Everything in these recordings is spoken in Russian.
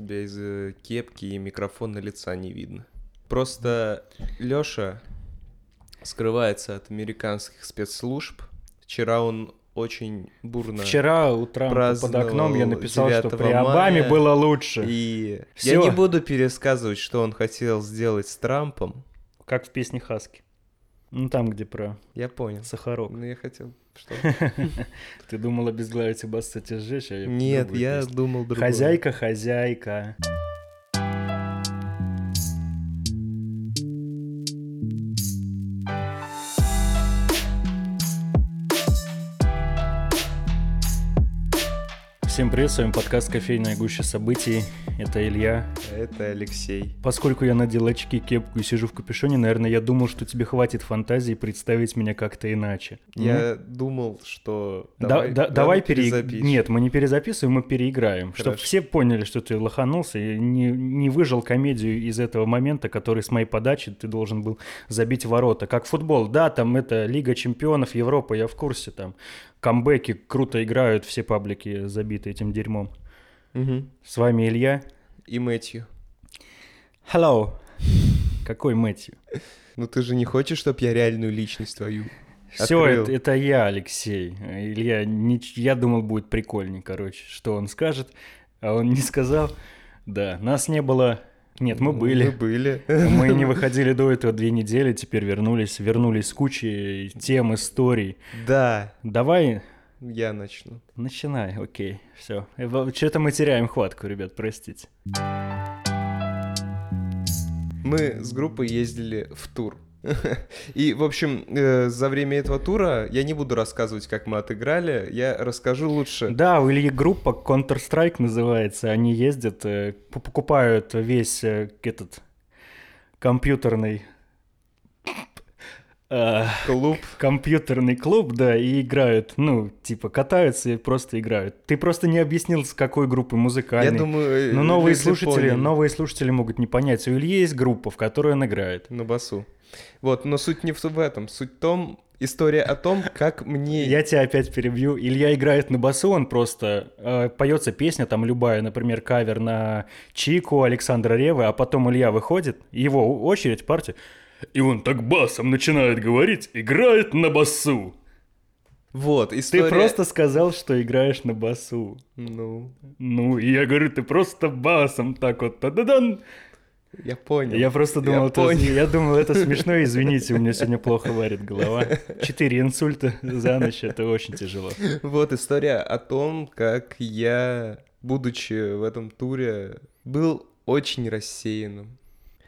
тебя из кепки и микрофона лица не видно. Просто Лёша скрывается от американских спецслужб. Вчера он очень бурно Вчера утром под окном я написал, что 9 при Обаме мая. было лучше. И Всё. я не буду пересказывать, что он хотел сделать с Трампом. Как в песне Хаски. Ну, там, где про Я понял. сахарок. Ну, я хотел, что... Ты думала без Gravity Bass, кстати, сжечь, а я Нет, я думал другое. Хозяйка, хозяйка. Всем привет, с вами подкаст «Кофейная гуща событий». Это Илья. Это Алексей. Поскольку я надел очки, кепку и сижу в капюшоне, наверное, я думал, что тебе хватит фантазии представить меня как-то иначе. Я думал, что... Да- Давай, да- давай пере... Нет, мы не перезаписываем, мы переиграем. Чтобы все поняли, что ты лоханулся и не, не выжил комедию из этого момента, который с моей подачи ты должен был забить ворота. Как футбол. Да, там это Лига чемпионов, Европа, я в курсе. Там камбэки круто играют, все паблики забиты этим дерьмом. Мгм. С вами Илья. И Мэтью. Hello. Какой Мэтью? Ну ты же не хочешь, чтобы я реальную личность твою Все, открыл? это, это я, Алексей. Илья, не- я думал, будет прикольней, короче, что он скажет, а он не сказал. Да, нас не было... Нет, мы Мы были. были. Мы не выходили до этого две недели, теперь вернулись, вернулись с кучей тем, историй. Да, Давай, я начну. начинай, окей, все. Что-то мы теряем хватку, ребят, простите. Мы с группой ездили в тур. И, в общем, э, за время этого тура я не буду рассказывать, как мы отыграли, я расскажу лучше. Да, у Ильи группа Counter-Strike называется. Они ездят, э, покупают весь э, этот компьютерный Клуб. компьютерный клуб, да, и играют, ну, типа катаются и просто играют. Ты просто не объяснил, с какой группы Я музыкальной. думаю, Но э, новые люди слушатели, поняли. новые слушатели могут не понять. У Ильи есть группа, в которой он играет. На басу. Вот, но суть не в в этом. Суть в том, история о том, как мне... Я тебя опять перебью. Илья играет на басу, он просто э, поется песня, там любая, например, кавер на Чику Александра Ревы, а потом Илья выходит, его очередь, партия, и он так басом начинает говорить, играет на басу. Вот, Ты история... просто сказал, что играешь на басу. Ну, Ну, и я говорю, ты просто басом так вот, та-да-дан. я понял. Я просто думал, Я это, понял. я думал, это смешно, извините, у меня сегодня плохо варит голова. Четыре инсульта за ночь, это очень тяжело. Вот история о том, как я, будучи в этом туре, был очень рассеянным.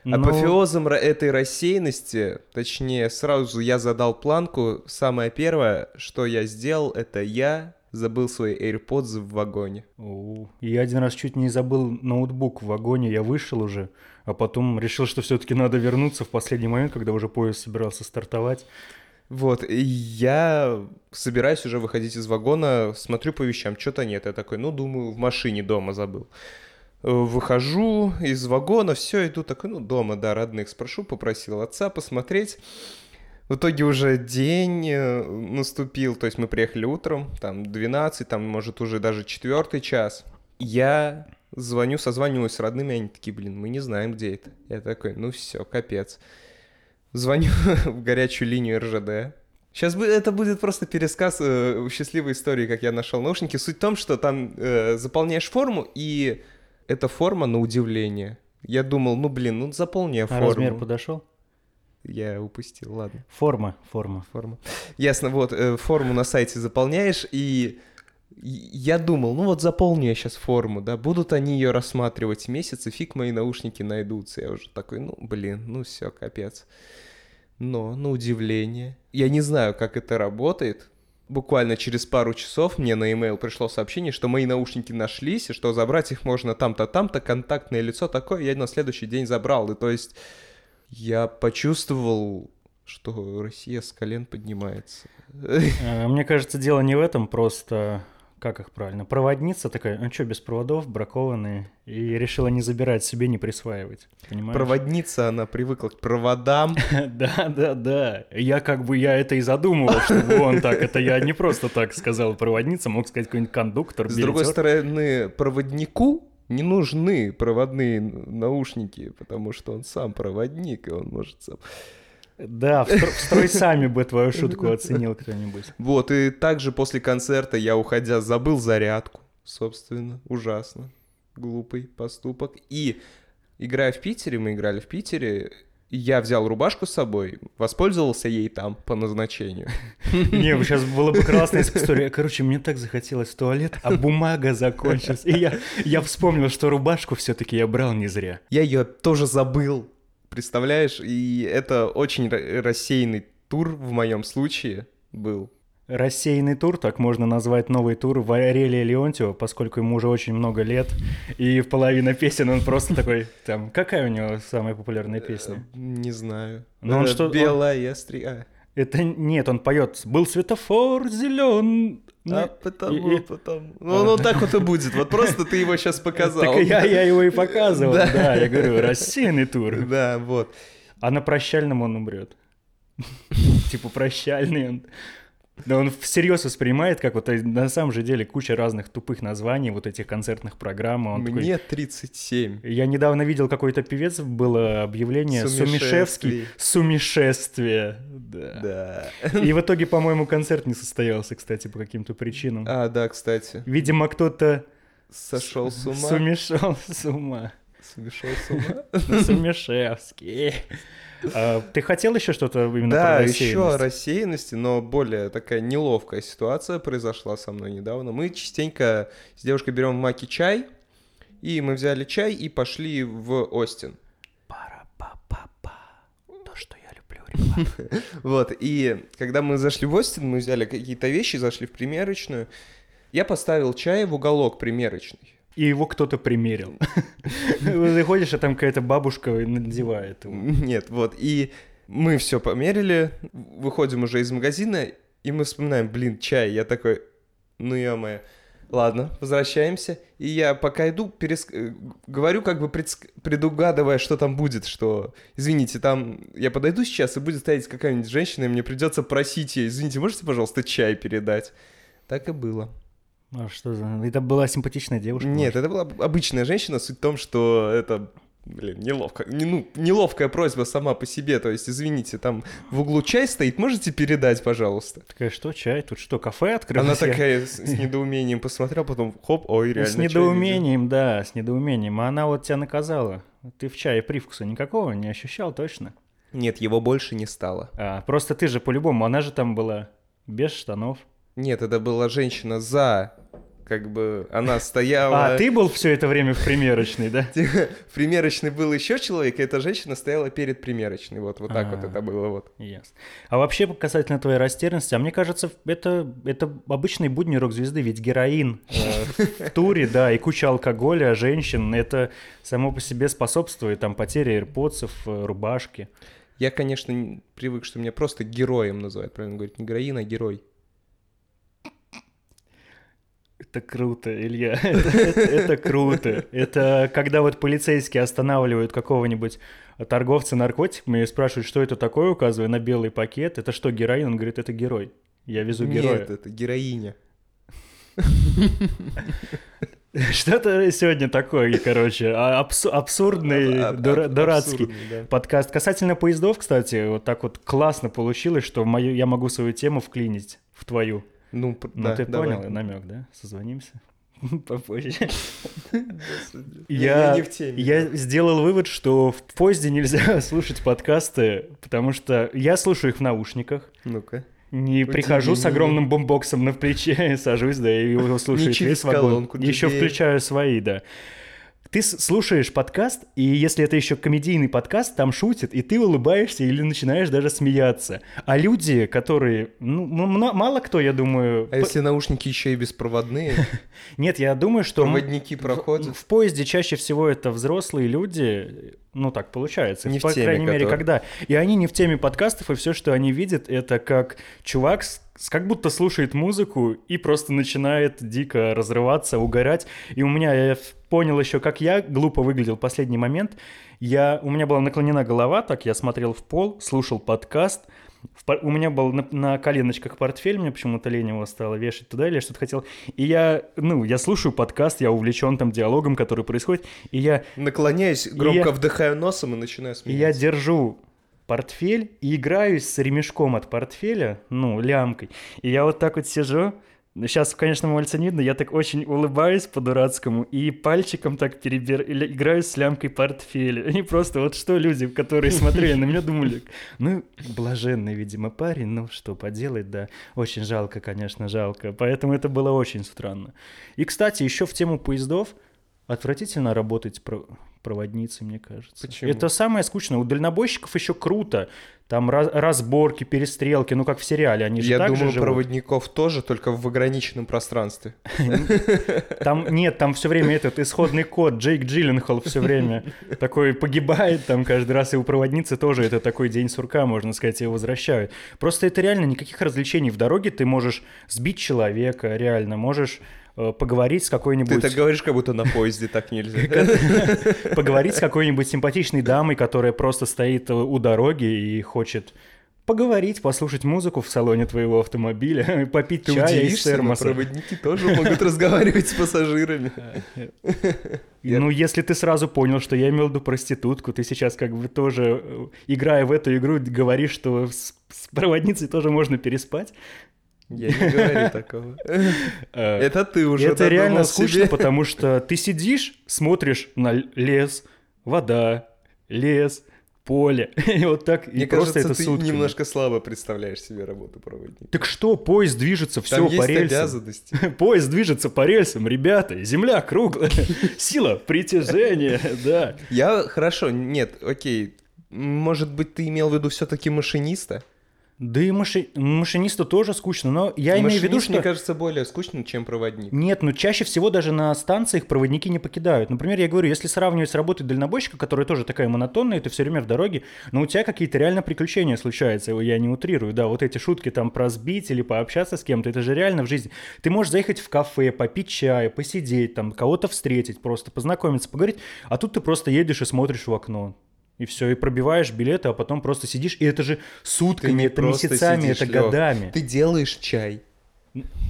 Ну, Апофеозом этой рассеянности, точнее, сразу я задал планку. Самое первое, что я сделал, это я забыл свои AirPods в вагоне. Оу. Я один раз чуть не забыл ноутбук в вагоне, я вышел уже, а потом решил, что все-таки надо вернуться в последний момент, когда уже поезд собирался стартовать. Вот, и я собираюсь уже выходить из вагона, смотрю по вещам, что-то нет. Я такой, ну, думаю, в машине дома забыл. Выхожу из вагона, все, иду такой, ну, дома, да, родных спрошу, попросил отца посмотреть. В итоге уже день э, наступил, то есть мы приехали утром, там 12, там, может, уже даже четвертый час. Я звоню, созваниваюсь с родными, они такие, блин, мы не знаем, где это. Я такой, ну все, капец. Звоню в горячую линию РЖД. Сейчас это будет просто пересказ э, счастливой истории, как я нашел наушники. Суть в том, что там э, заполняешь форму, и эта форма на удивление. Я думал, ну блин, ну заполни я А форму. размер подошел? Я упустил, ладно. Форма, форма. Форма. Ясно, вот, э, форму на сайте заполняешь, и и я думал, ну вот заполню я сейчас форму, да, будут они ее рассматривать месяц, и фиг мои наушники найдутся. Я уже такой, ну, блин, ну все, капец. Но, на удивление, я не знаю, как это работает. Буквально через пару часов мне на e пришло сообщение, что мои наушники нашлись, и что забрать их можно там-то, там-то, контактное лицо такое, я на следующий день забрал. И то есть я почувствовал, что Россия с колен поднимается. Э, Мне кажется, дело не в этом, просто как их правильно? Проводница такая, ну что, без проводов, бракованные, и решила не забирать себе, не присваивать. Понимаешь? Проводница, она привыкла к проводам. Да, да, да. Я как бы, я это и задумывал, чтобы он так, это я не просто так сказал проводница, мог сказать какой-нибудь кондуктор, С другой стороны, проводнику не нужны проводные наушники, потому что он сам проводник, и он может сам... Да, в, стро- в строй сами бы твою шутку оценил кто-нибудь. Вот, и также после концерта я, уходя, забыл зарядку, собственно, ужасно. Глупый поступок. И играя в Питере, мы играли в Питере, я взял рубашку с собой, воспользовался ей там по назначению. Не, сейчас была бы классная история. Короче, мне так захотелось в туалет, а бумага закончилась. И я, я вспомнил, что рубашку все-таки я брал не зря. Я ее тоже забыл, представляешь? И это очень ра- рассеянный тур в моем случае был. Рассеянный тур, так можно назвать новый тур Валерия Леонтьева, поскольку ему уже очень много лет, и в половина песен он просто такой, там, какая у него самая популярная песня? Э, Не знаю. Но он Э, что- Белая стрига. Это нет, он поет, был светофор зелен. А потому, Ну, и- и- потом... Ну, вот так вот и будет. Вот просто ты его сейчас показал. Так я, я его и показывал, Да. да, я говорю, рассеянный тур. Да, вот. А на прощальном он умрет. Типа прощальный он. Да он всерьез воспринимает, как вот э, на самом же деле куча разных тупых названий вот этих концертных программ. Он такой, Мне 37. Я недавно видел какой-то певец, было объявление Сумишевский. Сумишествие. Да. Да. И в итоге, по-моему, концерт не состоялся, кстати, по каким-то причинам. А, да, кстати. Видимо, кто-то Сошел с ума. сумешал с ума. Сумишевский. А, Ты хотел еще что-то именно Да, про еще о рассеянности, но более такая неловкая ситуация произошла со мной недавно. Мы частенько с девушкой берем в маке чай, и мы взяли чай и пошли в Остин. Пара-па-па-па. То, что я люблю. Вот, и когда мы зашли в Остин, мы взяли какие-то вещи, зашли в примерочную. Я поставил чай в уголок примерочный. И его кто-то примерил. Ты ходишь, а там какая-то бабушка надевает его. Нет, вот, и мы все померили, выходим уже из магазина, и мы вспоминаем, блин, чай. Я такой, ну ё Ладно, возвращаемся. И я пока иду, перес... э, говорю, как бы предск- предугадывая, что там будет, что, извините, там я подойду сейчас, и будет стоять какая-нибудь женщина, и мне придется просить ее, извините, можете, пожалуйста, чай передать? Так и было. А что за... Это была симпатичная девушка? Нет, это была обычная женщина. Суть в том, что это, блин, неловко. Не, ну, неловкая просьба сама по себе. То есть, извините, там в углу чай стоит, можете передать, пожалуйста? Такая, что, чай? Тут что, кафе открылось? Она такая с, с недоумением посмотрела, потом хоп, ой, реально. С недоумением, да, с недоумением. А она вот тебя наказала. Ты в чае привкуса никакого не ощущал точно? Нет, его больше не стало. А, просто ты же по-любому, она же там была без штанов. Нет, это была женщина за, как бы, она стояла... А, ты был все это время в примерочной, да? В примерочной был еще человек, и эта женщина стояла перед примерочной. Вот, вот так вот А. это было. Вот. Ясно. А вообще, касательно твоей растерянности, а мне кажется, это, это обычные будни рок-звезды, ведь героин э, в туре, да, и куча алкоголя, женщин, это само по себе способствует там потере AirPods, э, рубашки. Я, конечно, не- привык, что меня просто героем называют. Правильно говорить, не героин, а герой. Это круто, Илья. Это, это- это круто. Это когда вот полицейские останавливают какого-нибудь торговца наркотиками и спрашивают, что это такое, указывая на белый пакет. Это что, героин? Он говорит, это герой. Я везу героя. Нет, это героиня. Что-то сегодня такое, короче, а- абсу- абсурдный, Аб- аб- дура- аб- дурацкий абсурдный, да. подкаст. Касательно поездов, кстати, вот так вот классно получилось, что мою, я могу свою тему вклинить в твою. Ну, Ну, да, ты давай. понял намек, да? Созвонимся попозже. Господи. Я, не в теме. я сделал вывод, что в поезде нельзя слушать подкасты, потому что я слушаю их в наушниках, Ну-ка. не прихожу с огромным бомбоксом на плече, сажусь, да, и его слушает через весь вагон. колонку Еще включаю свои, да. Ты слушаешь подкаст, и если это еще комедийный подкаст, там шутят, и ты улыбаешься или начинаешь даже смеяться. А люди, которые, ну, мало кто, я думаю... А если наушники еще и беспроводные, Нет, я думаю, что... проводники проходят? В, поезде чаще всего это взрослые люди, ну так получается, Не в по теме, крайней мере, когда. И они не в теме подкастов, и все, что они видят, это как чувак как будто слушает музыку и просто начинает дико разрываться, угорать. И у меня, я понял еще, как я глупо выглядел последний момент. Я, у меня была наклонена голова, так я смотрел в пол, слушал подкаст, в у меня был на, на коленочках портфель, мне почему-то лень его стало вешать туда или что-то хотел. И я, ну, я слушаю подкаст, я увлечен там диалогом, который происходит, и я, Наклоняюсь, громко я- вдыхаю носом и начинаю и я смеяться. держу портфель и играюсь с ремешком от портфеля, ну, лямкой. И я вот так вот сижу, Сейчас, конечно, мальца не видно, я так очень улыбаюсь по-дурацкому и пальчиком так перебир... или играю с лямкой портфеля. И просто вот что люди, которые смотрели на меня, думали, ну, блаженный, видимо, парень, ну, что поделать, да. Очень жалко, конечно, жалко. Поэтому это было очень странно. И, кстати, еще в тему поездов отвратительно работать про- проводницей, мне кажется. Почему? Это самое скучное. У дальнобойщиков еще круто. Там раз- разборки, перестрелки, ну, как в сериале. Они же Я так же думаю, живут. проводников тоже, только в ограниченном пространстве. Там нет, там все время этот исходный код, Джейк Джилленхол все время такой погибает там каждый раз, и у проводницы тоже это такой день сурка, можно сказать, его возвращают. Просто это реально никаких развлечений в дороге, ты можешь сбить человека, реально, можешь поговорить с Ты какой-нибудь... так говоришь, как будто на поезде так нельзя. поговорить с какой-нибудь симпатичной дамой, которая просто стоит э, у дороги и хочет поговорить, послушать музыку в салоне твоего автомобиля, попить Ты чая из термоса. проводники тоже могут разговаривать с пассажирами. Я- Ну, если ты сразу понял, что я имел в виду проститутку, ты сейчас как бы тоже, э, играя в эту игру, говоришь, что с проводницей тоже можно переспать. Я не говорю такого. Э, Это ты уже Это реально скучно, потому что ты сидишь, смотришь на лес, вода, лес, поле, и вот так, и Мне просто кажется, это ты сутками. немножко слабо представляешь себе работу проводника. Так что, поезд движется, все Там по есть рельсам. обязанности. Поезд движется по рельсам, ребята, земля круглая, сила притяжения, да. Я, хорошо, нет, окей. Может быть, ты имел в виду все-таки машиниста? Да и маши- машинисту тоже скучно, но я имею в виду, Машинист, что... мне кажется, более скучным, чем проводник. Нет, ну чаще всего даже на станциях проводники не покидают. Например, я говорю, если сравнивать с работой дальнобойщика, которая тоже такая монотонная, ты все время в дороге, но у тебя какие-то реально приключения случаются, я не утрирую, да, вот эти шутки там про сбить или пообщаться с кем-то, это же реально в жизни. Ты можешь заехать в кафе, попить чай, посидеть, там, кого-то встретить, просто познакомиться, поговорить, а тут ты просто едешь и смотришь в окно. И все, и пробиваешь билеты, а потом просто сидишь, и это же сутками, не это месяцами, сидишь, это годами. Ты делаешь чай.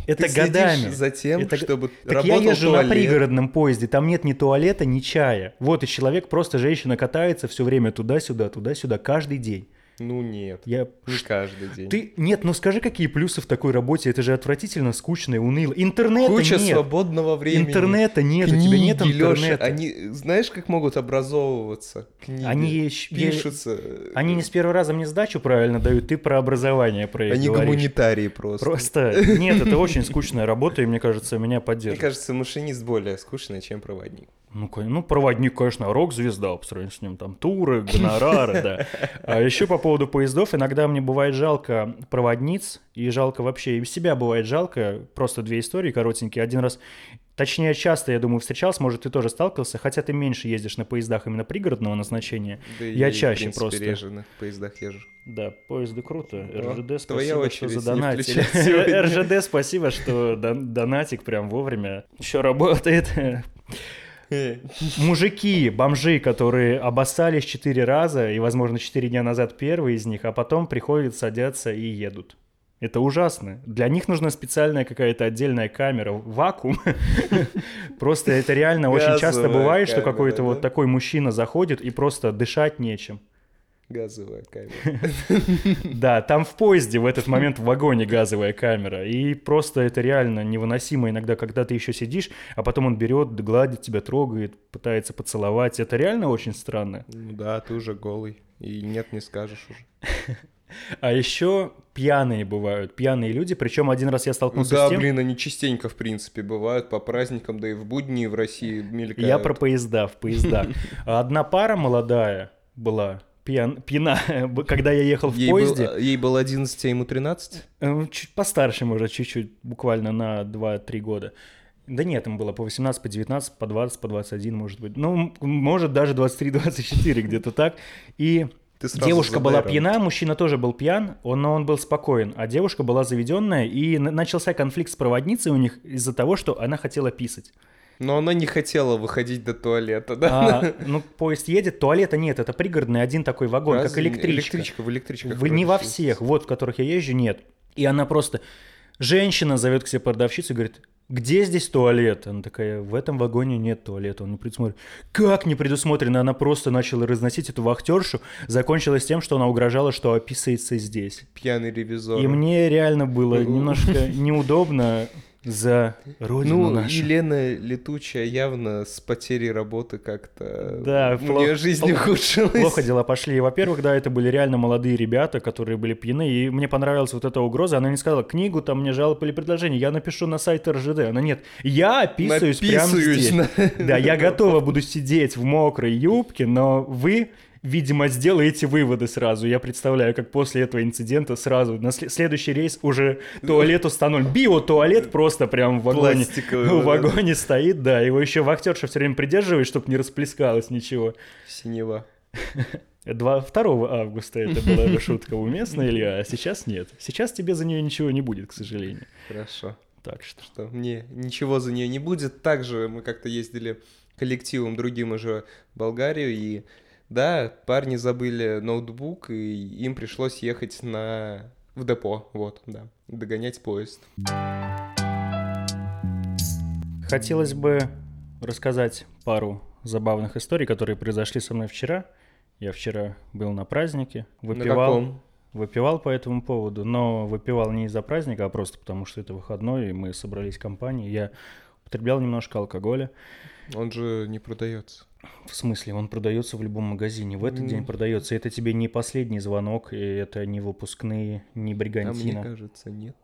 Это Ты годами. за тем, Это- чтобы Так я езжу туалет. на пригородном поезде, там нет ни туалета, ни чая. Вот и человек, просто женщина катается все время туда-сюда, туда-сюда, каждый день. Ну нет, Я... не каждый день. Ты... Нет, ну скажи, какие плюсы в такой работе? Это же отвратительно, скучно и уныло. Интернета Куча нет. свободного времени. Интернета нет, у тебя Книги, нет Лёша, интернета. они, знаешь, как могут образовываться книги? Они, пишутся. Они не с первого раза мне сдачу правильно дают, ты про образование про Они говоришь. гуманитарии просто. Просто нет, это очень скучная работа, и мне кажется, меня Мне поддерживает. кажется, машинист более скучный, чем проводник. Ну, ну, проводник, конечно, рок-звезда по сравнению с ним, там, туры, гонорары, да. А еще по поводу поездов, иногда мне бывает жалко проводниц, и жалко вообще, и себя бывает жалко, просто две истории коротенькие. Один раз, точнее, часто, я думаю, встречался, может, ты тоже сталкивался, хотя ты меньше ездишь на поездах именно пригородного назначения. Да и Я в чаще принципе, просто. реже на поездах езжу. Да, поезды круто. О, РЖД, спасибо, что задонатили. РЖД, спасибо, что дон- донатик прям вовремя еще работает. Мужики, бомжи, которые обоссались четыре раза, и, возможно, четыре дня назад первый из них, а потом приходят, садятся и едут. Это ужасно. Для них нужна специальная какая-то отдельная камера, вакуум. Просто это реально очень часто бывает, что какой-то вот такой мужчина заходит и просто дышать нечем. Газовая камера. Да, там в поезде в этот момент в вагоне газовая камера. И просто это реально невыносимо иногда, когда ты еще сидишь, а потом он берет, гладит тебя, трогает, пытается поцеловать. Это реально очень странно. Ну да, ты уже голый. И нет, не скажешь уже. А еще пьяные бывают, пьяные люди. Причем один раз я столкнулся да, с тем... блин, они частенько, в принципе, бывают по праздникам, да и в будни в России мелькают. Я про поезда, в поезда. Одна пара молодая была, пьян, пьяна, когда я ехал в Ей был, поезде. ей было 11, а ему 13? Э, Чуть постарше, может, чуть-чуть, буквально на 2-3 года. Да нет, им было по 18, по 19, по 20, по 21, может быть. Ну, может, даже 23-24, где-то так. И девушка была пьяна, мужчина тоже был пьян, он, но он был спокоен. А девушка была заведенная, и начался конфликт с проводницей у них из-за того, что она хотела писать. Но она не хотела выходить до туалета, да? А, ну, поезд едет, туалета нет, это пригородный один такой вагон, как Разве? электричка. Электричка, в электричках. В- не во всех, вот в которых я езжу, нет. И она просто... Женщина зовет к себе продавщицу и говорит, где здесь туалет? Она такая, в этом вагоне нет туалета. Он не предусмотрен. Как не предусмотрено? Она просто начала разносить эту вахтершу. Закончилось тем, что она угрожала, что описывается здесь. Пьяный ревизор. И мне реально было немножко неудобно за родину Ну, нашу. Елена Летучая явно с потерей работы как-то... Да, у плохо- нее жизнь ухудшилась. Плохо дела пошли. Во-первых, да, это были реально молодые ребята, которые были пьяны, и мне понравилась вот эта угроза. Она не сказала, книгу там мне жалоб или предложение, я напишу на сайт РЖД. Она нет, я описываюсь прямо Написываюсь здесь. на- Да, я готова буду сидеть в мокрой юбке, но вы, видимо, сделаете выводы сразу. Я представляю, как после этого инцидента сразу на сле- следующий рейс уже туалет установлен. Биотуалет просто прям в вагоне. В вагоне стоит, да. Его еще вахтерша все время придерживает, чтобы не расплескалось ничего. Синева. Два, 2 августа это была бы шутка уместная, Илья, а сейчас нет. Сейчас тебе за нее ничего не будет, к сожалению. Хорошо. Так что... Что мне ничего за нее не будет. Также мы как-то ездили коллективом другим уже в Болгарию, и да, парни забыли ноутбук, и им пришлось ехать на в депо, вот, да, догонять поезд. Хотелось бы рассказать пару забавных историй, которые произошли со мной вчера. Я вчера был на празднике, На выпивал, каком? выпивал по этому поводу, но выпивал не из-за праздника, а просто потому, что это выходной, и мы собрались компанией. Я употреблял немножко алкоголя. Он же не продается. В смысле, он продается в любом магазине. В этот Ну. день продается. Это тебе не последний звонок, и это не выпускные, не А мне бригантина. кажется, нет.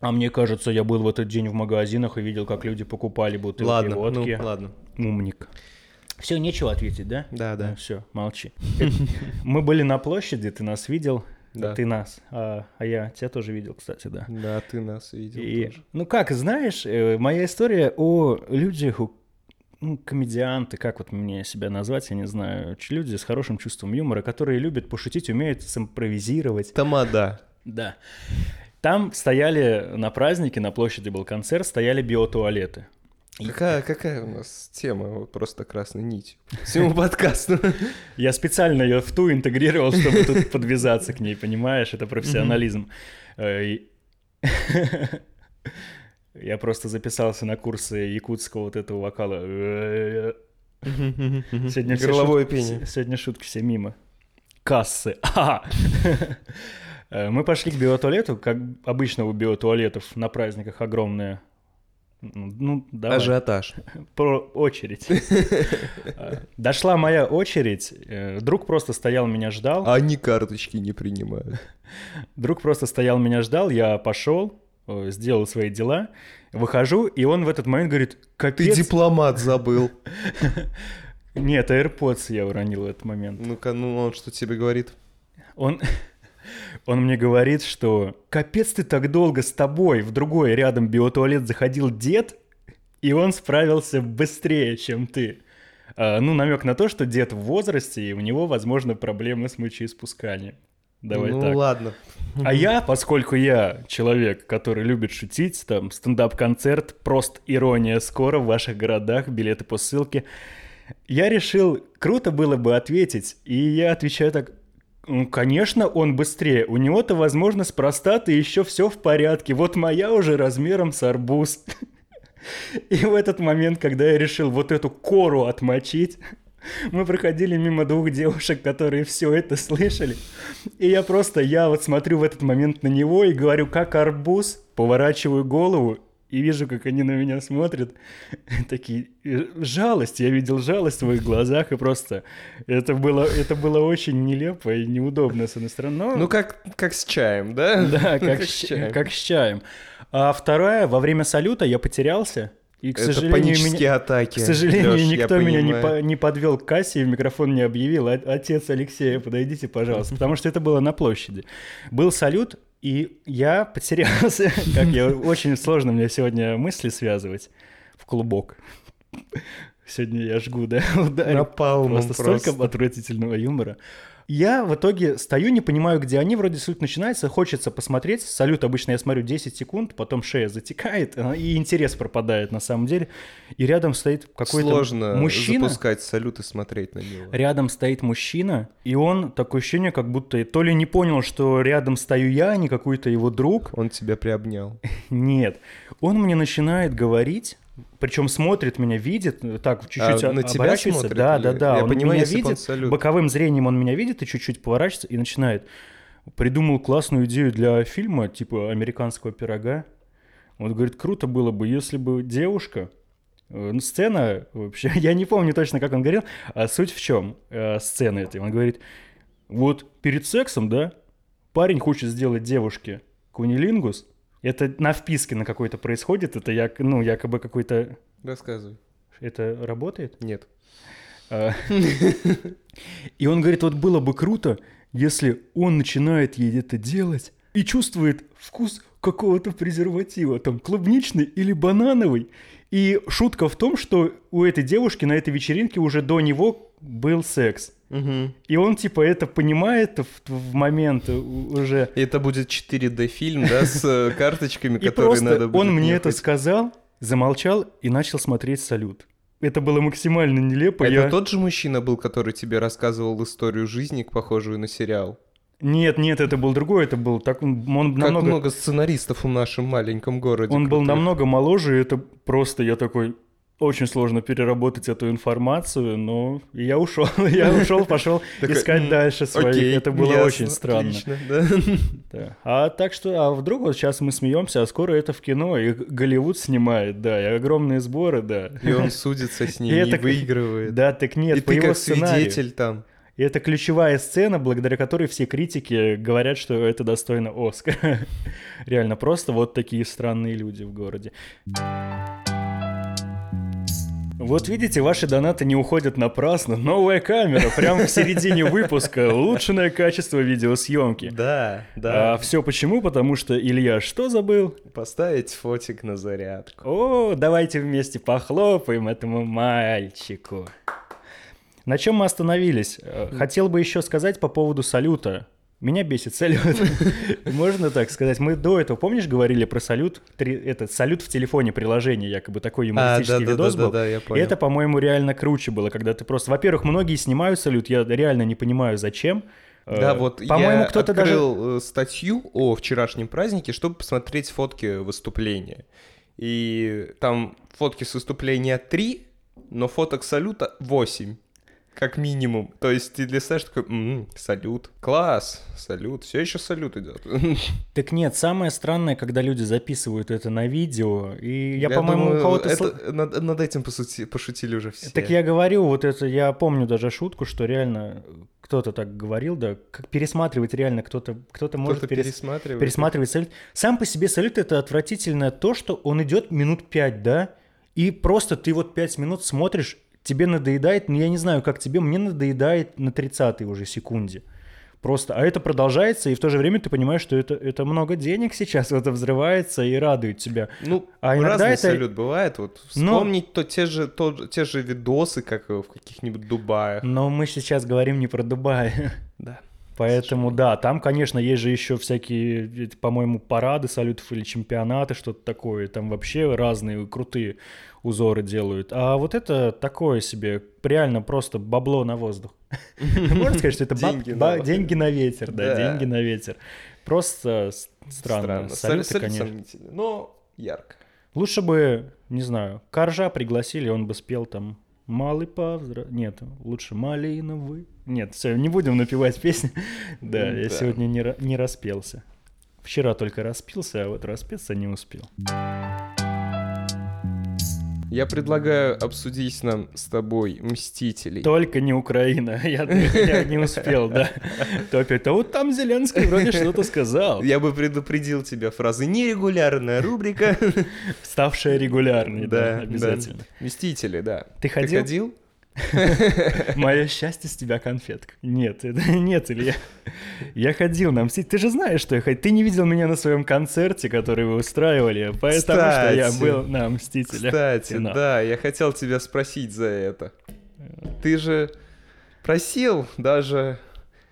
А мне кажется, я был в этот день в магазинах и видел, как люди покупали бутылки ладно, водки. ну, ладно. Умник. Все, нечего ответить, да? Да, да. Все, молчи. Мы были на площади, ты нас видел. Да. Ты нас. А, а я тебя тоже видел, кстати, да. Да, ты нас видел И, тоже. ну как, знаешь, э, моя история о людях, ну, комедианты, как вот мне себя назвать, я не знаю, люди с хорошим чувством юмора, которые любят пошутить, умеют симпровизировать. Тамада. Да. Там стояли на празднике, на площади был концерт, стояли биотуалеты. Какая, какая у нас тема? Просто красной нить. Всему подкасту. Я специально ее в ту интегрировал, чтобы тут подвязаться к ней, понимаешь? Это профессионализм. Э, Я просто записался на курсы якутского вот этого вокала. Сегодня Горловое пение. Сегодня шутки все мимо. Кассы. Э, Мы пошли к биотуалету, как обычно у биотуалетов на праздниках огромная ну, давай. Ажиотаж. Про очередь. Дошла моя очередь, э, друг просто стоял, меня ждал. Они карточки не принимают. Друг просто стоял, меня ждал, я пошел, э, сделал свои дела, выхожу, и он в этот момент говорит, Ты капец... дипломат забыл. Нет, AirPods я уронил в этот момент. Ну-ка, ну он что тебе говорит? Он... Он мне говорит, что капец ты так долго с тобой в другой рядом биотуалет заходил дед, и он справился быстрее, чем ты. А, ну, намек на то, что дед в возрасте, и у него, возможно, проблемы с мочеиспусканием. Давай ну так. ладно. А я, поскольку я человек, который любит шутить, там, стендап-концерт, просто ирония скоро в ваших городах, билеты по ссылке, я решил, круто было бы ответить, и я отвечаю так, ну, конечно, он быстрее. У него-то, возможно, с простатой еще все в порядке. Вот моя уже размером с арбуз. И в этот момент, когда я решил вот эту кору отмочить, мы проходили мимо двух девушек, которые все это слышали. И я просто, я вот смотрю в этот момент на него и говорю, как арбуз, поворачиваю голову и вижу, как они на меня смотрят. Такие, э, жалость, я видел жалость в их глазах, и просто это было, это было очень нелепо и неудобно, с одной стороны. но- Ну как, как с чаем, да? да, как, Как с, чаем. как с чаем. А вторая, во время салюта я потерялся. И, к Это сожалению, меня, атаки. к сожалению, Лёш, я никто меня не, по- не подвел к кассе и в микрофон не объявил. «О- Отец Алексея, подойдите, пожалуйста. Потому что это было на площади. Был салют, и я потерялся. Как я очень сложно мне сегодня мысли связывать в клубок. Сегодня я жгу, да. Напалмом Просто просто. столько отвратительного юмора. Я в итоге стою, не понимаю, где они, вроде салют начинается, хочется посмотреть. Салют обычно я смотрю 10 секунд, потом шея затекает, э, и интерес пропадает на самом деле. И рядом стоит какой-то Сложно мужчина. запускать салют и смотреть на него. Рядом стоит мужчина, и он такое ощущение, как будто то ли не понял, что рядом стою я, а не какой-то его друг. Он тебя приобнял. Нет. Он мне начинает говорить, причем смотрит меня, видит, так чуть-чуть А на тебя смотрит Да, да, да. Я он понимаю, меня видит, салют. боковым зрением он меня видит и чуть-чуть поворачивается и начинает. Придумал классную идею для фильма, типа американского пирога. Он говорит, круто было бы, если бы девушка э, ну, сцена, вообще, я не помню точно, как он говорил, а суть в чем э, сцена этой. Он говорит, вот перед сексом, да, парень хочет сделать девушке кунилингус, это на вписке на какой-то происходит, это як, ну, якобы какой-то... Рассказывай. Это работает? Нет. А, И он говорит, вот было бы круто, если он начинает ей это делать и чувствует вкус какого-то презерватива, там клубничный или банановый. И шутка в том, что у этой девушки на этой вечеринке уже до него был секс. Мгм. И он типа это понимает в, в момент уже. И это будет 4D фильм, да, с э, карточками, которые надо будет он мне это сказал, замолчал и начал смотреть салют. Это было максимально нелепо. Это я... тот же мужчина был, который тебе рассказывал историю жизни, похожую на сериал? Нет, нет, это был другой, это был так, он Как намного, много сценаристов в нашем маленьком городе. он был крутых. намного моложе, и это просто я такой очень сложно переработать эту информацию, но я ушел, я ушел, пошел искать «М, дальше. Окей, это было очень странно. А так что, а вдруг вот сейчас мы смеемся, а скоро это в кино, и Голливуд снимает, да, и огромные сборы, да. И он судится с ним, И выигрывает. Да, так нет, И по его сценарию. свидетель там. И это ключевая сцена, благодаря которой все критики говорят, что это достойно Оскара. Реально, просто вот такие странные люди в городе. Вот видите, ваши донаты не уходят напрасно. Новая камера, прямо в середине выпуска. Улучшенное качество видеосъемки. Да, А все почему? Потому что Илья что забыл? Поставить фотик на зарядку. О, давайте вместе похлопаем этому мальчику. На чем мы остановились? Э, Хотел бы еще сказать по поводу салюта. Меня бесит салют. Можно так сказать. Мы до этого, помнишь, говорили про салют? Три- Этот салют в телефоне приложение, якобы такой юмористический видос был. да, я И это, по-моему, реально круче было, когда ты просто... Во-первых, многие снимают салют, я реально не понимаю, зачем. Да, Э, вот По-моему, я кто-то даже... открыл э, статью о вчерашнем празднике, чтобы посмотреть фотки выступления. И там фотки с выступления 3, но фоток салюта 8. Как минимум. То есть ты листаешь такой, «М, салют. Класс, салют. Все еще салют идет. Так нет, самое странное, когда люди записывают это на видео, и я, по-моему, у кого-то... это- над, над этим посути- пошутили уже все. Так я говорю, вот это, я помню даже шутку, что реально кто-то так говорил, да, как пересматривать реально кто-то, кто-то может Кто-то перес- пересматривает. пересматривать салют. Сам по себе салют это отвратительно то, что он идет минут пять, да, и просто ты вот пять минут смотришь, тебе надоедает, ну я не знаю, как тебе, мне надоедает на 30-й уже секунде. Просто, а это продолжается, и в то же время ты понимаешь, что это, это много денег сейчас, это взрывается и радует тебя. Ну, А иногда разный это- салют бывает. Вот Но- вспомнить то те же, то, те же видосы, как в каких-нибудь Дубаях. Но мы сейчас говорим не про Дубай. Поэтому, да, там, конечно, есть же еще всякие, по-моему, парады салютов или чемпионаты, что-то такое. Там вообще разные крутые узоры делают. А вот это такое себе, реально просто бабло на воздух. Можно сказать, что это Деньги на ветер, да, деньги на ветер. Просто странно. Салют, Салюты, салют конечно. но ярко. Лучше бы, не знаю, Коржа пригласили, он бы спел там «Малый повзра...» Нет, лучше «Малиновый». Нет, все, не будем напевать песни. Да, я сегодня не распелся. Вчера только распился, а вот распеться не успел. Я предлагаю обсудить нам с тобой «Мстителей». Только не Украина, я, я не успел, да. То опять, а вот там Зеленский вроде что-то сказал, Я бы предупредил тебя фразы «нерегулярная рубрика». ставшая регулярной, да, Да, обязательно. «Мстители», да. Ты Ты ходил? Мое счастье с тебя конфетка. Нет, это нет, Илья. Я ходил на Мститель. Ты же знаешь, что я ходил. Ты не видел меня на своем концерте, который вы устраивали, поэтому что я был на Мстителях. Кстати, да, я хотел тебя спросить за это. Ты же просил даже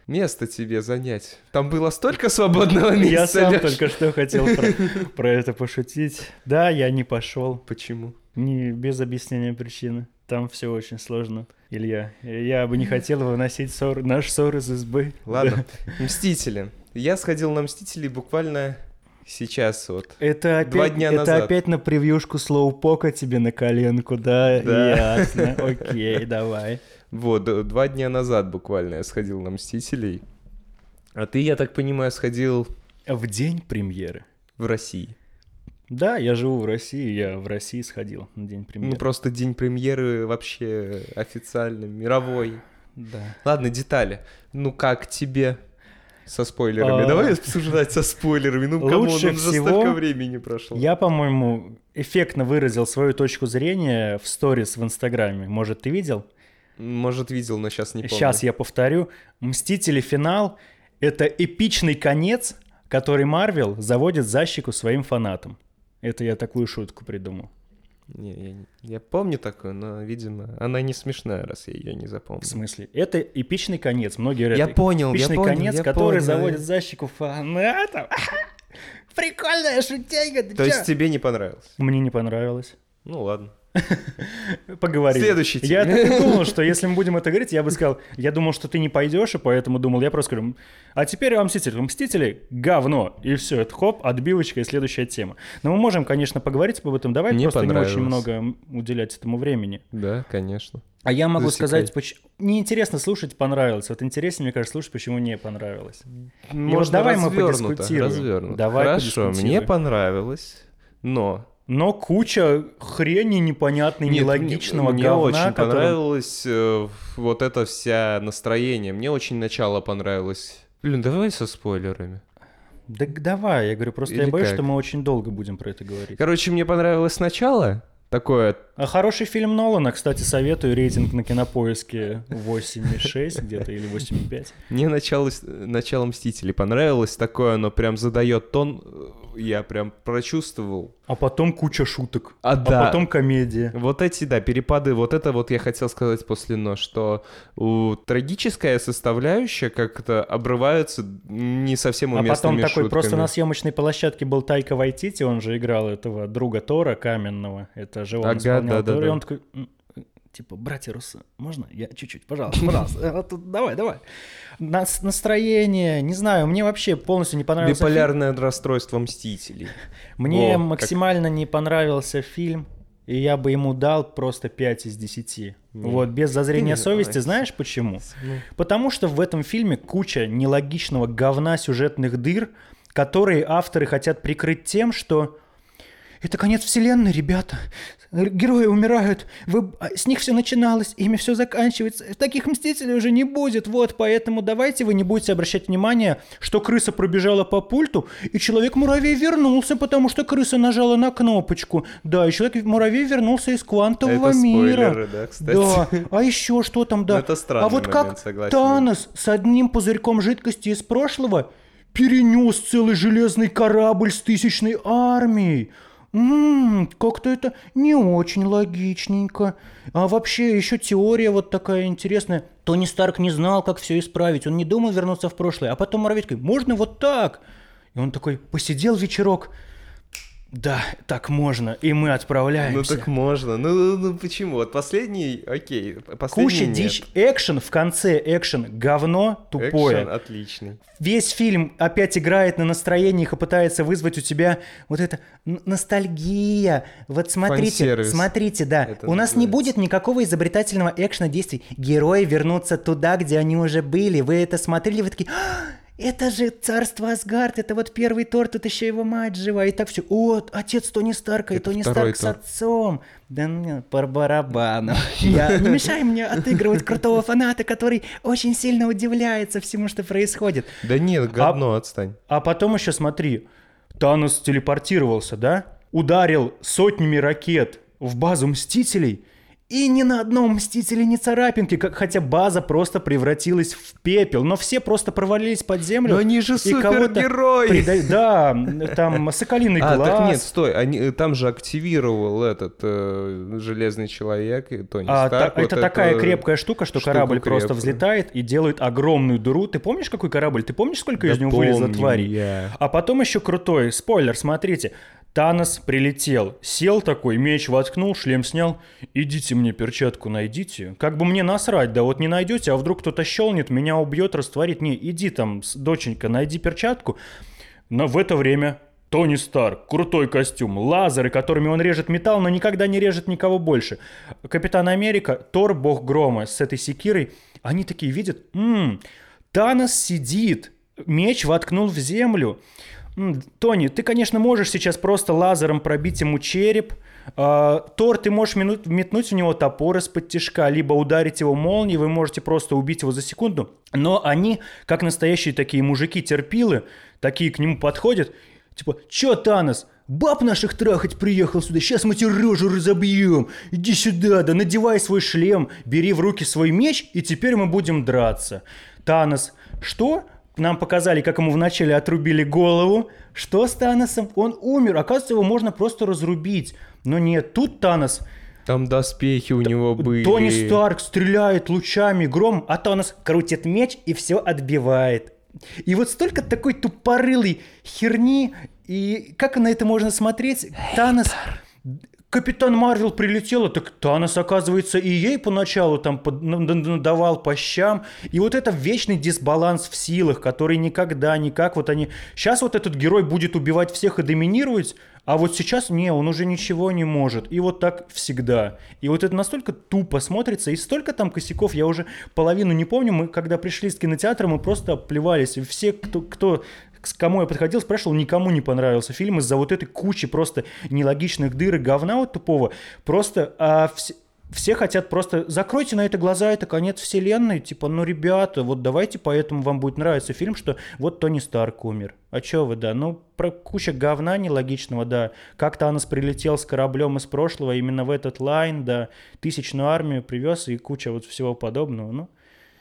место тебе занять. Там было столько свободного места. Я сам Лёш. только что хотел про, про это пошутить. Да, я не пошел. Почему? Не без объяснения причины. Там все очень сложно. Илья, я бы не хотел выносить ссор, наш ссор из избы. Ладно, Мстители. Я сходил на Мстителей буквально сейчас вот. Это опять, Два дня это назад. опять на превьюшку слоупока тебе на коленку, да? Да. Ясно. Окей, давай. Вот, два дня назад буквально я сходил на Мстителей. А ты, я так понимаю, сходил В день премьеры. в России. Да, я живу в России, я в России сходил на день премьеры. Ну, просто день премьеры вообще официально, мировой. Да. Ладно, детали. Ну, как тебе со спойлерами? А. Давай обсуждать со спойлерами. Ну, кому Лучше всего столько времени прошло. Я, по-моему, эффектно выразил свою точку зрения в сторис в Инстаграме. Может, ты видел? Может, видел, но сейчас не помню. Сейчас я повторю. «Мстители. Финал» — это эпичный конец, который Марвел заводит за щеку своим фанатам. Это я такую шутку придумал. Не, я, я помню такую, но, видимо, она не смешная, раз я ее не запомнил. В смысле? Это эпичный конец. Многие говорят, Я понял, я эпичный понял, конец, я который понял. заводит за щеку фанатов. Прикольная шутейка, ты То есть тебе не понравилось? Мне не понравилось. Ну, ладно. Поговорили. Следующий Я так и думал, что если мы будем это говорить, я бы сказал, я думал, что ты не пойдешь, и поэтому думал, я просто скажу, а теперь о Мстители. Мстители — говно. И все, это хоп, отбивочка и следующая тема. Но мы можем, конечно, поговорить об этом. Давай Мне просто не очень много уделять этому времени. Да, конечно. А я могу Засекай. сказать, почему... Неинтересно слушать, понравилось. Вот интереснее, мне кажется, слушать, почему не понравилось. Можно давай мы подискутируем. развернуто. Давай Хорошо, мне понравилось, но... Но куча хрени непонятной, Нет, нелогичного мне, говна, мне очень которым- понравилось э, вот это вся настроение. Мне очень начало понравилось. Блин, давай со спойлерами. Да давай, я говорю, просто я Или боюсь, как? что мы очень долго будем про это говорить. Короче, мне понравилось начало. Такое, А хороший фильм Нолана, кстати, советую, рейтинг на кинопоиске 8,6 где-то или 8,5. мне начало, начало Мстителей понравилось. Такое оно прям задает тон. э, Я прям прочувствовал. А потом куча шуток. А, А да. потом комедия. Вот эти, да, перепады, вот это вот я хотел сказать после «но», что у трагическая составляющая как-то обрывается не совсем А уместными потом такой, шутками. просто на съемочной площадке был Тайка Вайтити, он же играл этого друга Тора каменного, это же он Ага, исполнял да-да-да. Тора, и он такой, «М, типа, братья Руссо, можно? Я чуть-чуть, пожалуйста, пожалуйста, давай, давай. Нас- Настроение, не знаю, мне вообще полностью не понравился фильм. Биполярное расстройство Мстителей. Мне как- максимально не понравился фильм, и я бы ему дал просто 5 из 10. Вот, без зазрения совести, нравится. знаешь почему? Ну, Потому что в этом фильме куча нелогичного говна сюжетных дыр, которые авторы хотят прикрыть тем, что это конец вселенной, ребята. Герои умирают, вы... а, с них все начиналось, ими все заканчивается. Таких мстителей уже не будет. Вот, поэтому давайте вы не будете обращать внимание, что крыса пробежала по пульту, и человек-муравей вернулся, потому что крыса нажала на кнопочку. Да, и человек-муравей вернулся из квантового Это мира. спойлеры, да, кстати. Да, а еще что там, да. Ну, это странный а вот момент, как согласен. Танос с одним пузырьком жидкости из прошлого перенес целый железный корабль с тысячной армией. Ммм, как-то это не очень логичненько. А вообще еще теория вот такая интересная. Тони Старк не знал, как все исправить. Он не думал вернуться в прошлое. А потом муравей такой, можно вот так? И он такой, посидел вечерок. Да, так можно. И мы Ну отправляемся. так можно. Ну, ну, ну, почему? Вот последний, окей. Последний Куча нет. дичь. Экшен в конце, экшен говно тупое. Экшен отличный. Весь фильм опять играет на настроениях и пытается вызвать у тебя вот это ностальгия. Вот смотрите, смотрите, да. Это у нас не называется. будет никакого изобретательного экшена действий. Герои вернутся туда, где они уже были. Вы это смотрели, вы такие... «А, Это же царство Асгард, это вот первый Тор, тут еще его мать жива, и так все. Вот, отец Тони Старка, и Это Тони второй Старк с Тор. отцом. Да ну, по барабану. Я... Не мешай мне отыгрывать крутого фаната, который очень сильно удивляется всему, что происходит. Да нет, говно, отстань. А потом еще смотри, Танос телепортировался, да? Ударил сотнями ракет в базу Мстителей, И ни на одном Мстителе не царапинки, как, хотя база просто превратилась в пепел, но все просто провалились под землю. Но они же супергерои! прида- Да, там соколиный А, глаз. так нет, стой, они, э, там же активировал этот э, Железный Человек и Тони А, Старк. та- вот это такая эту крепкая штука, что корабль просто крепкую. взлетает и делает огромную дыру. Ты помнишь, какой корабль? Ты помнишь, сколько Да из него вылезло тварей? я. А потом еще крутой спойлер, смотрите. Танос прилетел, сел такой, меч воткнул, шлем снял. Идите мне перчатку найдите. Как бы мне насрать, да вот не найдете, а вдруг кто-то щелнет, меня убьет, растворит. Не, иди там, доченька, найди перчатку. Но в это время Тони Старк, крутой костюм, лазеры, которыми он режет металл, но никогда не режет никого больше. Капитан Америка, Тор, бог грома, с этой секирой, они такие видят, «М, Танос сидит, меч воткнул в землю. Тони, ты, конечно, можешь сейчас просто лазером пробить ему череп. А, Тор, ты можешь минут- метнуть в него топор из-под тишка, либо ударить его молнией, вы можете просто убить его за секунду. Но они, как настоящие такие мужики-терпилы, такие к нему подходят, типа, чё, Танос, баб наших трахать приехал сюда, сейчас мы тебе рожу разобьем, иди сюда, да надевай свой шлем, бери в руки свой меч, и теперь мы будем драться. Танос, что? Нам показали, как ему вначале отрубили голову. Что с Таносом? Он умер. Оказывается, его можно просто разрубить. Но нет, тут Танос Там доспехи у него были. Тони Старк стреляет лучами, гром, а Танос крутит меч и все отбивает. И вот столько такой тупорылой херни, и как на это можно смотреть? Танос... Капитан Марвел прилетела, так Танос, оказывается, и ей поначалу там надавал по щам. И вот это вечный дисбаланс в силах, который никогда, никак вот они... Сейчас вот этот герой будет убивать всех и доминировать, а вот сейчас не, он уже ничего не может. И вот так всегда. И вот это настолько тупо смотрится, и столько там косяков, я уже половину не помню. Мы когда пришли с кинотеатра, мы просто плевались. И все, кто, кто к кому я подходил, спрашивал, никому не понравился фильм из-за вот этой кучи просто нелогичных дыр и говна вот тупого. Просто а, вс- все хотят просто закройте на это глаза, это конец вселенной. Типа, ну, ребята, вот давайте поэтому вам будет нравиться фильм, что вот Тони Старк умер. А чё вы, да? Ну, про куча говна нелогичного, да. Как Танос прилетел с кораблем из прошлого именно в этот лайн, да. Тысячную армию привез и куча вот всего подобного. Ну,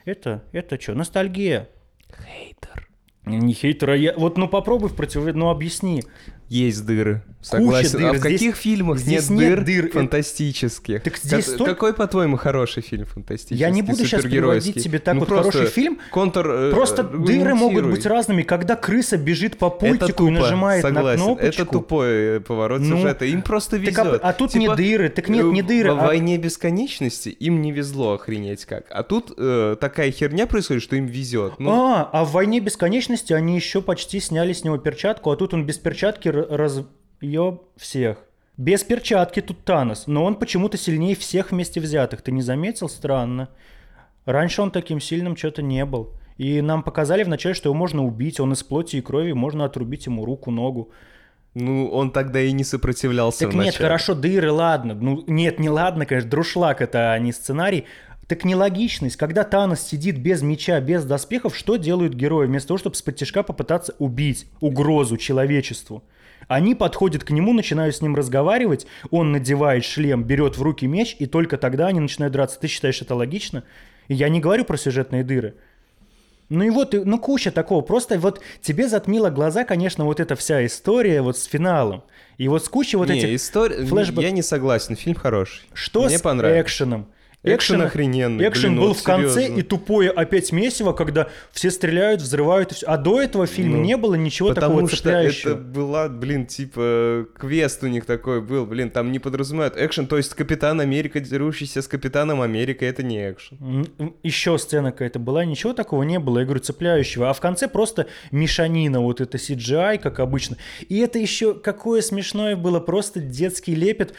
это, это что, ностальгия. Хейтер. Не хейтера, я... вот ну попробуй в противовес, ну объясни. Есть дыры. Согласен. дыр. А в Здесь- каких фильмах здесь нет нет дыр, дыр. фантастических? Так здесь Ка- столько- Какой, по-твоему, хороший фильм фантастический? Я не буду сейчас приводить тебе так Ну, вот хороший фильм. Контр, э, Просто дыры могут аргументируй. быть разными. Когда крыса бежит по пультику и нажимает согласен. на кнопочку. Это тупой э, поворот Ну, сюжета. Им просто так везет. а- а тут не дыры, так нет, не э, дыры, Во а- «Войне бесконечности» им не везло охренеть как. А тут э, такая херня происходит, что им везет. Ну, А, а в «Войне бесконечности» они еще почти сняли с него перчатку, а тут он без перчатки разъеб всех. Без перчатки тут Танос, но он почему-то сильнее всех вместе взятых. Ты не заметил? Странно. Раньше он таким сильным что-то не был. И нам показали вначале, что его можно убить, он из плоти и крови, можно отрубить ему руку, ногу. ну, он тогда и не сопротивлялся Так нет, вначале. хорошо, дыры, ладно. Ну, нет, не ладно, конечно, друшлаг это, а не сценарий. Так нелогичность, когда Танос сидит без меча, без доспехов, что делают герои? Вместо того, чтобы с тяжка попытаться убить угрозу человечеству. Они подходят к нему, начинают с ним разговаривать, он надевает шлем, берет в руки меч, и только тогда они начинают драться. Ты считаешь это логично? И я не говорю про сюжетные дыры. Ну и вот, ну куча такого. Просто вот тебе затмила глаза, конечно, вот эта вся история вот с финалом. И вот с кучей вот не, этих история... флешбэк- Я не согласен, фильм хороший. Что Мне с понравилось. экшеном? Экшен охрененный, Экшен блин, был вот в конце, серьезно. и тупое опять месиво, когда все стреляют, взрывают, и всё. А до этого в фильме Ну, не было ничего Потому такого что цепляющего. это была, блин, типа, квест у них такой был, блин, там не подразумевают экшен, то есть Капитан Америка, дерущийся с Капитаном Америка, это не экшен. Еще сцена какая-то была, ничего такого не было, я говорю, цепляющего. А в конце просто мешанина, вот это CGI, как обычно. И это еще какое смешное было, просто детский лепет.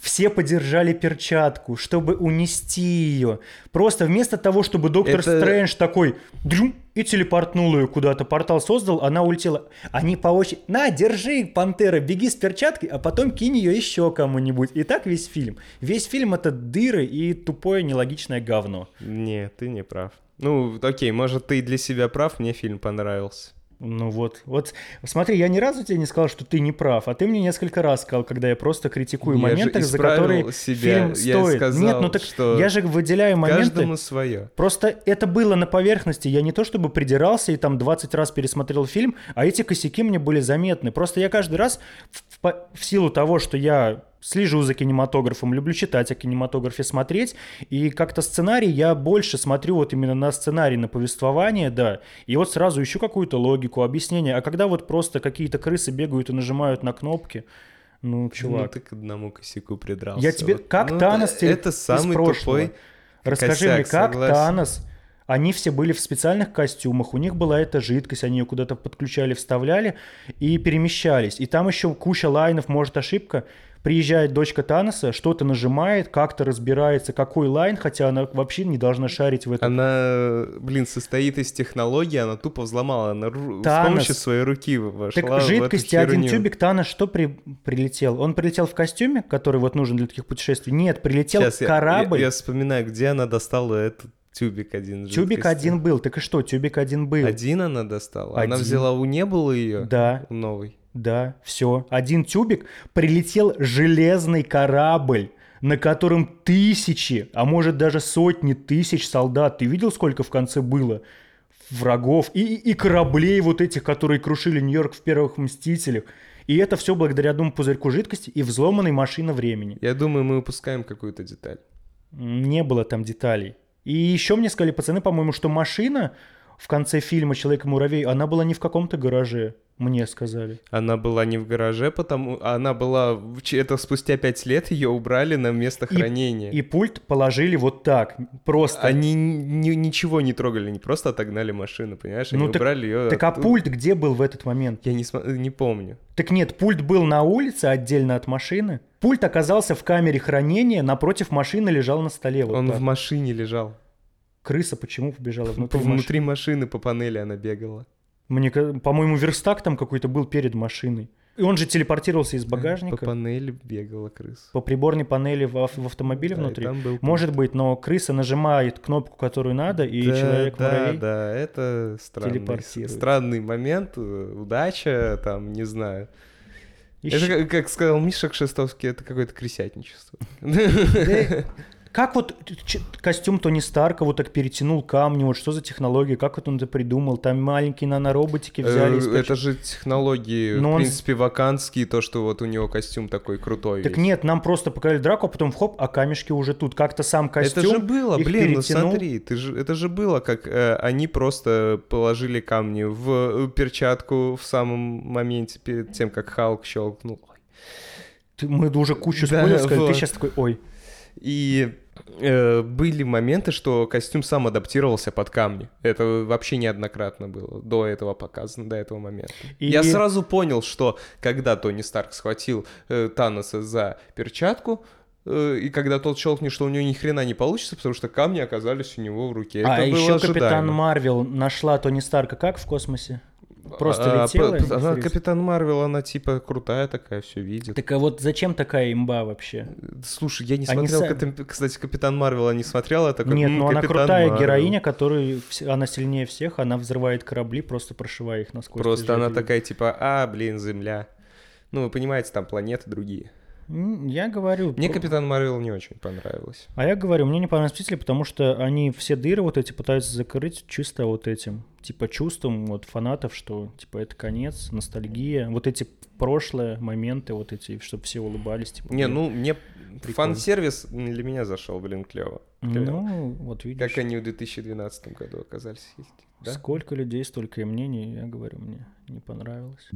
Все подержали перчатку, чтобы унести ее. Просто вместо того, чтобы доктор Это- Стрэндж такой дрюм, и телепортнул ее куда-то, портал создал, она улетела. Они по очереди, на, держи, пантера, беги с перчаткой, а потом кинь ее еще кому-нибудь. И так весь фильм. Весь фильм это дыры и тупое нелогичное говно. Не, ты не прав. Ну, окей, может, ты и для себя прав, мне фильм понравился. Ну вот, вот, смотри, я ни разу тебе не сказал, что ты не прав, а ты мне несколько раз сказал, когда я просто критикую Я моменты, за которые себя. фильм Я стоит. сказал, Нет, ну так что я же выделяю моменты. Каждому свое. Просто это было на поверхности. Я не то чтобы придирался и там 20 раз пересмотрел фильм, а эти косяки мне были заметны. Просто я каждый раз в, по- в силу того, что я слежу за кинематографом, люблю читать о кинематографе, смотреть, и как-то сценарий я больше смотрю вот именно на сценарий, на повествование, да, и вот сразу ищу какую-то логику, объяснение. А когда вот просто какие-то крысы бегают и нажимают на кнопки, ну, Ну, чувак, ты к одному косяку придрался. я тебе... Вот. Как Ну, Танос тебе это самый тупой Расскажи мне, косяк, как согласен. Танос? Они все были в специальных костюмах, у них была эта жидкость, они ее куда-то подключали, вставляли и перемещались. И там еще куча лайнов, может ошибка. Приезжает дочка Таноса, что-то нажимает, как-то разбирается, какой лайн, хотя она вообще не должна шарить в этом. Она, блин, состоит из технологии, она тупо взломала, она ру- с Танос. помощью своей руки вошла Так жидкости один тюбик Танос что при- прилетел? Он прилетел в костюме, который вот нужен для таких путешествий? Нет, прилетел Сейчас я- корабль. Я, я вспоминаю, где она достала этот тюбик один Тюбик жидкости. один был. Так и что, тюбик один был? Один она достала? Она Один. взяла у не было ее? Да. Новый. Да, все. Один тюбик прилетел железный корабль, на котором тысячи, а может даже сотни тысяч солдат. Ты видел, сколько в конце было врагов и, и кораблей вот этих, которые крушили Нью-Йорк в первых «Мстителях». И это все благодаря одному пузырьку жидкости и взломанной машина времени. Я думаю, мы упускаем какую-то деталь. Не было там деталей. И еще мне сказали пацаны, по-моему, что машина в конце фильма «Человек-муравей», она была не в каком-то гараже, мне сказали. Она была не в гараже, потому она была... Это спустя пять лет ее убрали на место И- хранения. И пульт положили вот так, просто. Они ни- ничего не трогали, они просто отогнали машину, понимаешь? Они Ну так- убрали ее... Так а пульт где был в этот момент? Я не, смо- не помню. Так нет, пульт был на улице отдельно от машины. Пульт оказался в камере хранения, напротив машины лежал на столе. Вот Он так. в машине лежал. Крыса почему побежала внутри машины? Внутри машины по панели она бегала. Мне, по-моему, верстак там какой-то был перед машиной. И он же телепортировался из По багажника панели бегала крыса. по приборной панели в, в автомобиле Да, внутри. был Может быть, но крыса нажимает кнопку, которую надо, и да, человек-муравей... Да, да, это странный, странный момент, э, удача, там, не знаю. Ищи- Это, как, как сказал Миша Кшестовский, это какое-то крысятничество. Как вот костюм Тони Старка вот так перетянул камни, вот что за технология, как вот он это придумал? Там маленькие нанороботики взяли. Э, Это же технологии, Но в он- принципе, ваканские, то, что вот у него костюм такой крутой. Так весь. нет, нам просто показали драку, а потом хоп, а камешки уже тут. Как-то сам костюм. Это же было, блин, ну перетянул. смотри, ты же, это же было, как э, они просто положили камни в э, перчатку в самом моменте перед тем, как Халк щелкнул. Ты- мы уже кучу Да, спойлеров сказали, ты вот. сейчас такой, ой. И э, были моменты, что костюм сам адаптировался под камни. Это вообще неоднократно было до этого показано, до этого момента. И- Я сразу понял, что когда Тони Старк схватил э, Таноса за перчатку, э, и когда тот щелкнет, что у него ни хрена не получится, потому что камни оказались у него в руке. а Это еще Капитан. Марвел нашла Тони Старка как в космосе? Просто А, летела? п- п- она, Капитан Марвел, она типа крутая такая, все видит. Так а вот зачем такая имба вообще? Слушай, я не Они смотрел, са- Капитан- кстати, Капитан Марвел, я не смотрел, я такой, Нет, «М, ну она крутая Марвел». героиня, которая она сильнее всех, она взрывает корабли, просто прошивая их насквозь. Просто она такая, типа, а, блин, Земля. Ну, вы понимаете, там планеты другие. Я говорю. Мне Капитан Марвел не очень понравилось. А я говорю, мне не понравились «Мстители», потому что они все дыры вот эти пытаются закрыть чисто вот этим, типа чувством вот фанатов, что типа это конец, ностальгия, вот эти прошлые моменты, вот эти, чтобы все улыбались. Типа, Не, блин. ну, мне фан-сервис для меня зашел, блин, клево. Ну, вот видишь. Как они в 2012 году оказались. Да? Сколько людей, столько и мнений, я говорю, мне не понравилось.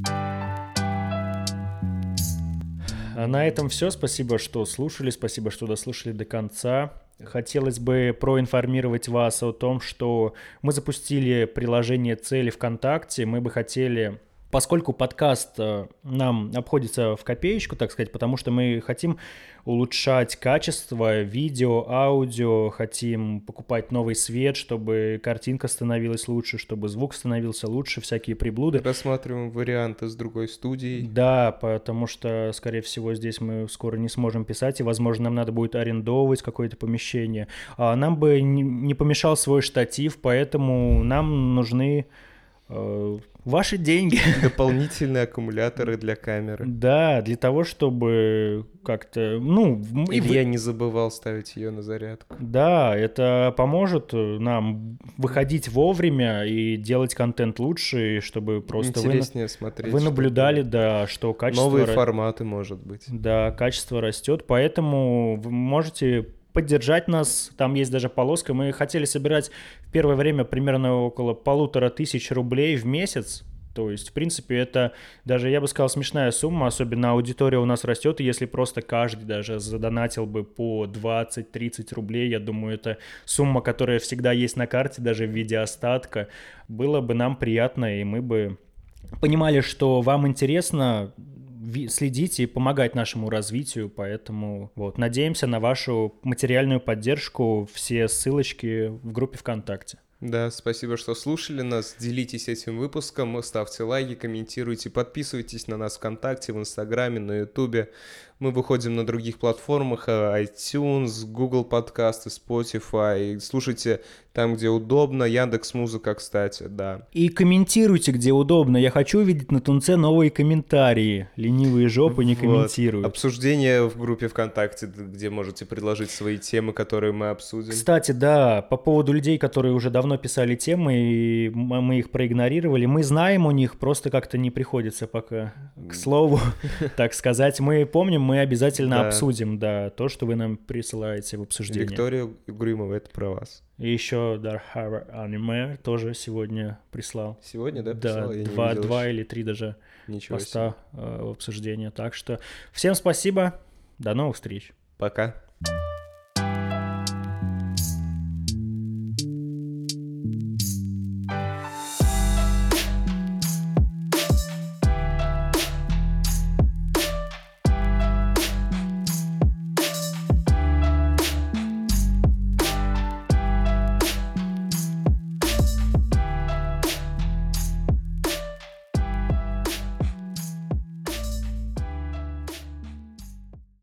А на этом все. Спасибо, что слушали, спасибо, что дослушали до конца. Хотелось бы проинформировать вас о том, что мы запустили приложение «Цели ВКонтакте». Мы бы хотели Поскольку подкаст э, нам обходится в копеечку, так сказать, потому что мы хотим улучшать качество видео, аудио, хотим покупать новый свет, чтобы картинка становилась лучше, чтобы звук становился лучше, всякие приблуды. Рассматриваем варианты с другой студией. Да, потому что, скорее всего, здесь мы скоро не сможем писать, и, возможно, нам надо будет арендовывать какое-то помещение. А нам бы не, помешал свой штатив, поэтому нам нужны ваши деньги. Дополнительные аккумуляторы для камеры. Да, для того, чтобы как-то, ну... И я не забывал ставить ее на зарядку. Да, это поможет нам выходить вовремя и делать контент лучше, чтобы просто Интереснее вы, смотреть. Вы наблюдали, да, что качество... Новые форматы, может быть. Да, качество растет, поэтому вы можете поддержать нас. Там есть даже полоска. Мы хотели собирать в первое время примерно около полутора тысяч рублей в месяц. То есть, в принципе, это даже, я бы сказал, смешная сумма, особенно аудитория у нас растет, и если просто каждый даже задонатил бы по 20-30 рублей, я думаю, это сумма, которая всегда есть на карте, даже в виде остатка, было бы нам приятно, и мы бы понимали, что вам интересно, следить и помогать нашему развитию, поэтому вот, надеемся на вашу материальную поддержку, все ссылочки в группе ВКонтакте. Да, спасибо, что слушали нас. Делитесь этим выпуском, ставьте лайки, комментируйте, подписывайтесь на нас ВКонтакте, в Инстаграме, на Ютубе. Мы выходим на других платформах, э, iTunes, Google подкасты, Spotify. Слушайте там, где удобно. Яндекс Музыка, кстати, да. И комментируйте, где удобно. Я хочу увидеть на Тунце новые комментарии. Ленивые жопы не комментируют. Вот. Обсуждение в группе ВКонтакте, где можете предложить свои темы, которые мы обсудим. Кстати, да, по поводу людей, которые уже давно писали темы, и мы их проигнорировали. Мы знаем у них, просто как-то не приходится пока. К слову, так сказать. Мы помним, мы обязательно да. обсудим, да, то, что вы нам присылаете в обсуждение. Виктория Гримова, это про вас. И еще Harbor Anime тоже сегодня прислал. Сегодня, да, прислал? Да, два, два или три даже Ничего поста себе. Э, в обсуждение. Так что всем спасибо, до новых встреч. Пока.